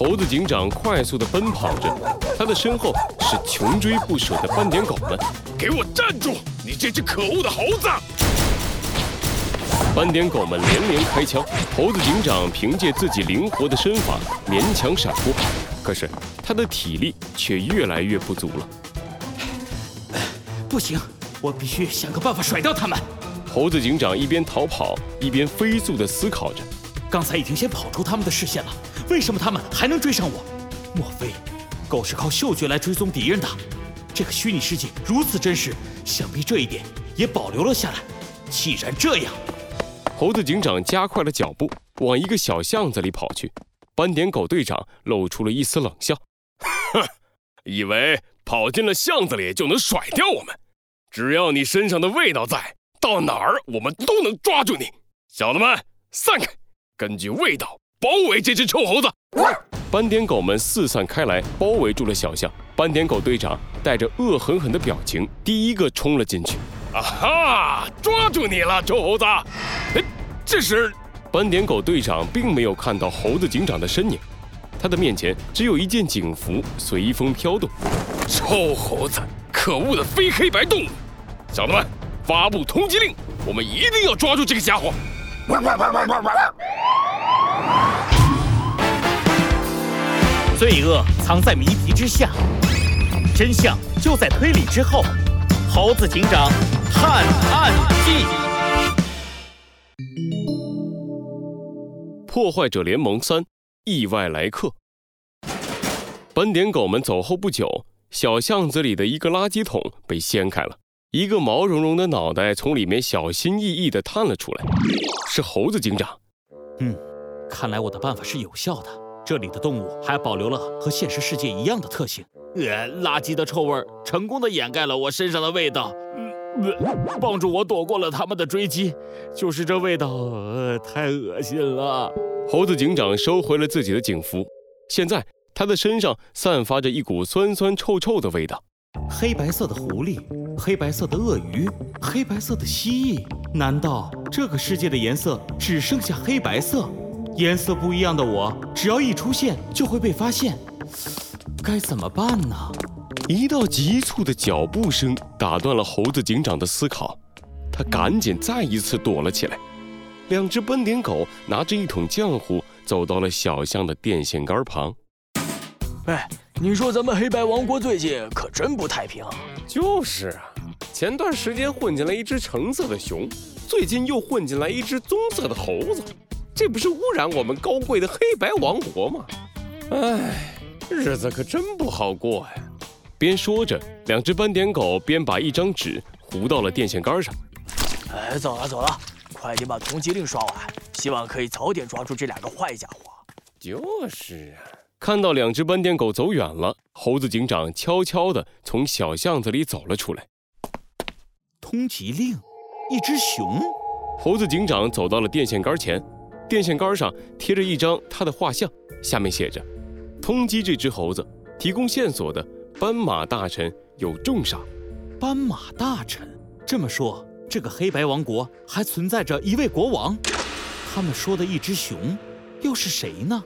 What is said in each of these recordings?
猴子警长快速地奔跑着，他的身后是穷追不舍的斑点狗们。给我站住！你这只可恶的猴子！斑点狗们连连开枪，猴子警长凭借自己灵活的身法勉强闪过，可是他的体力却越来越不足了。不行，我必须想个办法甩掉他们。猴子警长一边逃跑，一边飞速地思考着。刚才已经先跑出他们的视线了，为什么他们还能追上我？莫非狗是靠嗅觉来追踪敌人的？这个虚拟世界如此真实，想必这一点也保留了下来。既然这样，猴子警长加快了脚步，往一个小巷子里跑去。斑点狗队长露出了一丝冷笑：“哼，以为跑进了巷子里就能甩掉我们？只要你身上的味道在，到哪儿我们都能抓住你。小子们，散开！”根据味道包围这只臭猴子，斑点狗们四散开来，包围住了小象。斑点狗队长带着恶狠狠的表情，第一个冲了进去。啊哈！抓住你了，臭猴子！哎，这时斑点狗队长并没有看到猴子警长的身影，他的面前只有一件警服随风飘动。臭猴子，可恶的非黑白动物！小子们，发布通缉令，我们一定要抓住这个家伙！罪恶藏在谜题之下，真相就在推理之后。猴子警长探案记：破坏者联盟三：意外来客。斑点狗们走后不久，小巷子里的一个垃圾桶被掀开了。一个毛茸茸的脑袋从里面小心翼翼地探了出来，是猴子警长。嗯，看来我的办法是有效的。这里的动物还保留了和现实世界一样的特性。呃，垃圾的臭味成功的掩盖了我身上的味道，呃帮助我躲过了他们的追击。就是这味道，呃，太恶心了。猴子警长收回了自己的警服，现在他的身上散发着一股酸酸臭臭的味道。黑白色的狐狸，黑白色的鳄鱼，黑白色的蜥蜴，难道这个世界的颜色只剩下黑白色？颜色不一样的我，只要一出现就会被发现，该怎么办呢？一道急促的脚步声打断了猴子警长的思考，他赶紧再一次躲了起来。两只斑点狗拿着一桶浆糊走到了小巷的电线杆旁。哎。你说咱们黑白王国最近可真不太平。就是啊，前段时间混进来一只橙色的熊，最近又混进来一只棕色的猴子，这不是污染我们高贵的黑白王国吗？唉，日子可真不好过呀。边说着，两只斑点狗边把一张纸糊到了电线杆上。哎，走了走了，快点把通缉令刷完，希望可以早点抓住这两个坏家伙。就是啊。看到两只斑点狗走远了，猴子警长悄悄地从小巷子里走了出来。通缉令，一只熊。猴子警长走到了电线杆前，电线杆上贴着一张他的画像，下面写着：“通缉这只猴子，提供线索的斑马大臣有重赏。”斑马大臣这么说，这个黑白王国还存在着一位国王。他们说的一只熊，又是谁呢？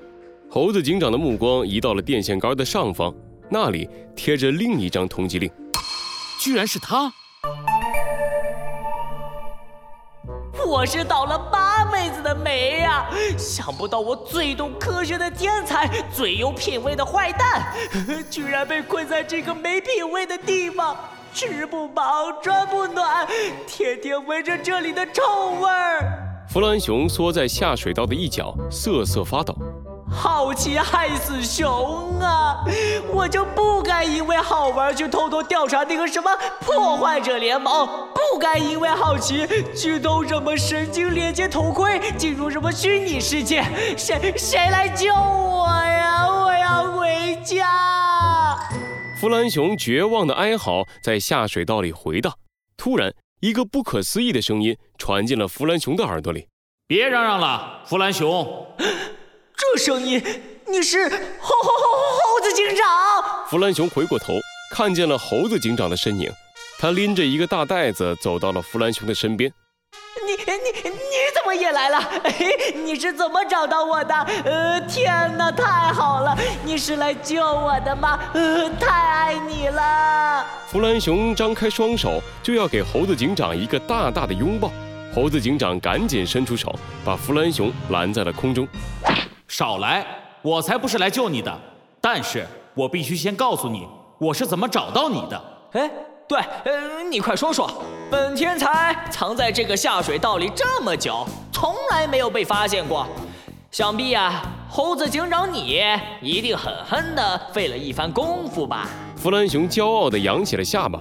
猴子警长的目光移到了电线杆的上方，那里贴着另一张通缉令，居然是他！我是倒了八辈子的霉呀！想不到我最懂科学的天才，最有品味的坏蛋，居然被困在这个没品味的地方，吃不饱穿不暖，天天闻着这里的臭味儿。弗兰熊缩在下水道的一角，瑟瑟发抖。好奇害死熊啊！我就不该因为好玩去偷偷调查那个什么破坏者联盟，不该因为好奇去偷什么神经连接头盔，进入什么虚拟世界。谁谁来救我呀？我要回家！弗兰熊绝望的哀嚎在下水道里回荡。突然，一个不可思议的声音传进了弗兰熊的耳朵里：“别嚷嚷了，弗兰熊。”这声音，你是猴猴猴猴子警长？弗兰熊回过头，看见了猴子警长的身影。他拎着一个大袋子走到了弗兰熊的身边。你你你怎么也来了？你是怎么找到我的？呃，天哪，太好了，你是来救我的吗？呃，太爱你了。弗兰熊张开双手就要给猴子警长一个大大的拥抱，猴子警长赶紧伸出手把弗兰熊拦在了空中。少来，我才不是来救你的，但是我必须先告诉你，我是怎么找到你的。哎。对，嗯，你快说说，本天才藏在这个下水道里这么久，从来没有被发现过。想必啊，猴子警长你一定狠狠的费了一番功夫吧？弗兰熊骄傲地扬起了下巴。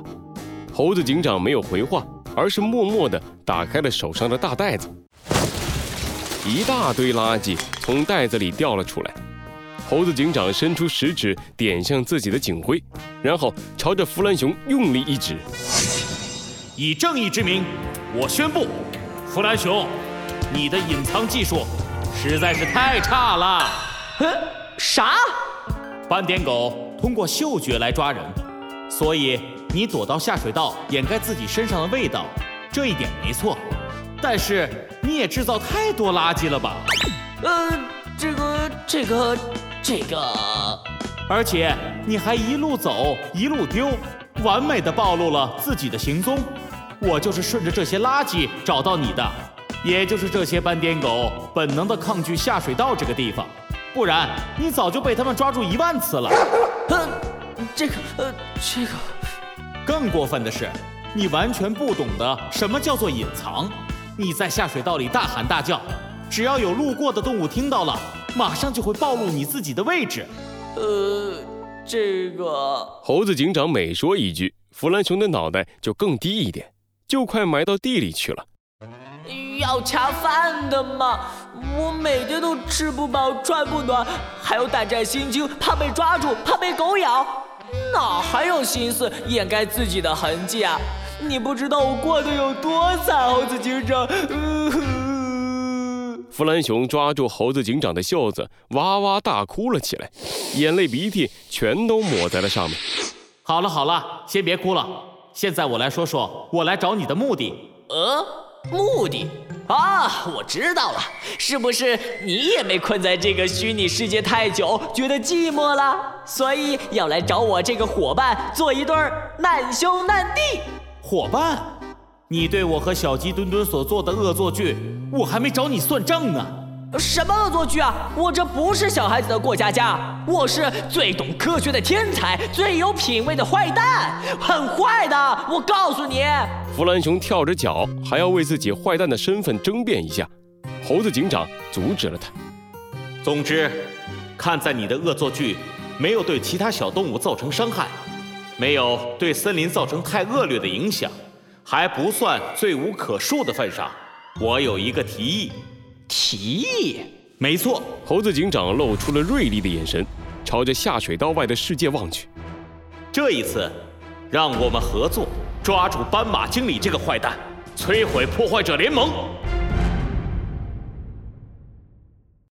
猴子警长没有回话，而是默默地打开了手上的大袋子，一大堆垃圾从袋子里掉了出来。猴子警长伸出食指点向自己的警徽，然后朝着弗兰熊用力一指。以正义之名，我宣布，弗兰熊，你的隐藏技术实在是太差了。嗯，啥？斑点狗通过嗅觉来抓人，所以你躲到下水道掩盖自己身上的味道，这一点没错。但是你也制造太多垃圾了吧？呃，这个，这个。这个，而且你还一路走一路丢，完美的暴露了自己的行踪。我就是顺着这些垃圾找到你的，也就是这些斑点狗本能的抗拒下水道这个地方，不然你早就被他们抓住一万次了。呃，这个，呃，这个，更过分的是，你完全不懂得什么叫做隐藏。你在下水道里大喊大叫，只要有路过的动物听到了。马上就会暴露你自己的位置。呃，这个猴子警长每说一句，弗兰熊的脑袋就更低一点，就快埋到地里去了。要恰饭的嘛，我每天都吃不饱穿不暖，还要胆战心惊，怕被抓住，怕被狗咬，哪还有心思掩盖自己的痕迹啊？你不知道我过得有多惨，猴子警长。弗兰熊抓住猴子警长的袖子，哇哇大哭了起来，眼泪鼻涕全都抹在了上面。好了好了，先别哭了。现在我来说说我来找你的目的。呃，目的啊，我知道了，是不是你也被困在这个虚拟世界太久，觉得寂寞了，所以要来找我这个伙伴做一对难兄难弟？伙伴？你对我和小鸡墩墩所做的恶作剧，我还没找你算账呢。什么恶作剧啊？我这不是小孩子的过家家，我是最懂科学的天才，最有品味的坏蛋，很坏的。我告诉你，弗兰熊跳着脚，还要为自己坏蛋的身份争辩一下。猴子警长阻止了他。总之，看在你的恶作剧没有对其他小动物造成伤害，没有对森林造成太恶劣的影响。还不算罪无可恕的份上，我有一个提议。提议？没错。猴子警长露出了锐利的眼神，朝着下水道外的世界望去。这一次，让我们合作抓住斑马经理这个坏蛋，摧毁破坏者联盟。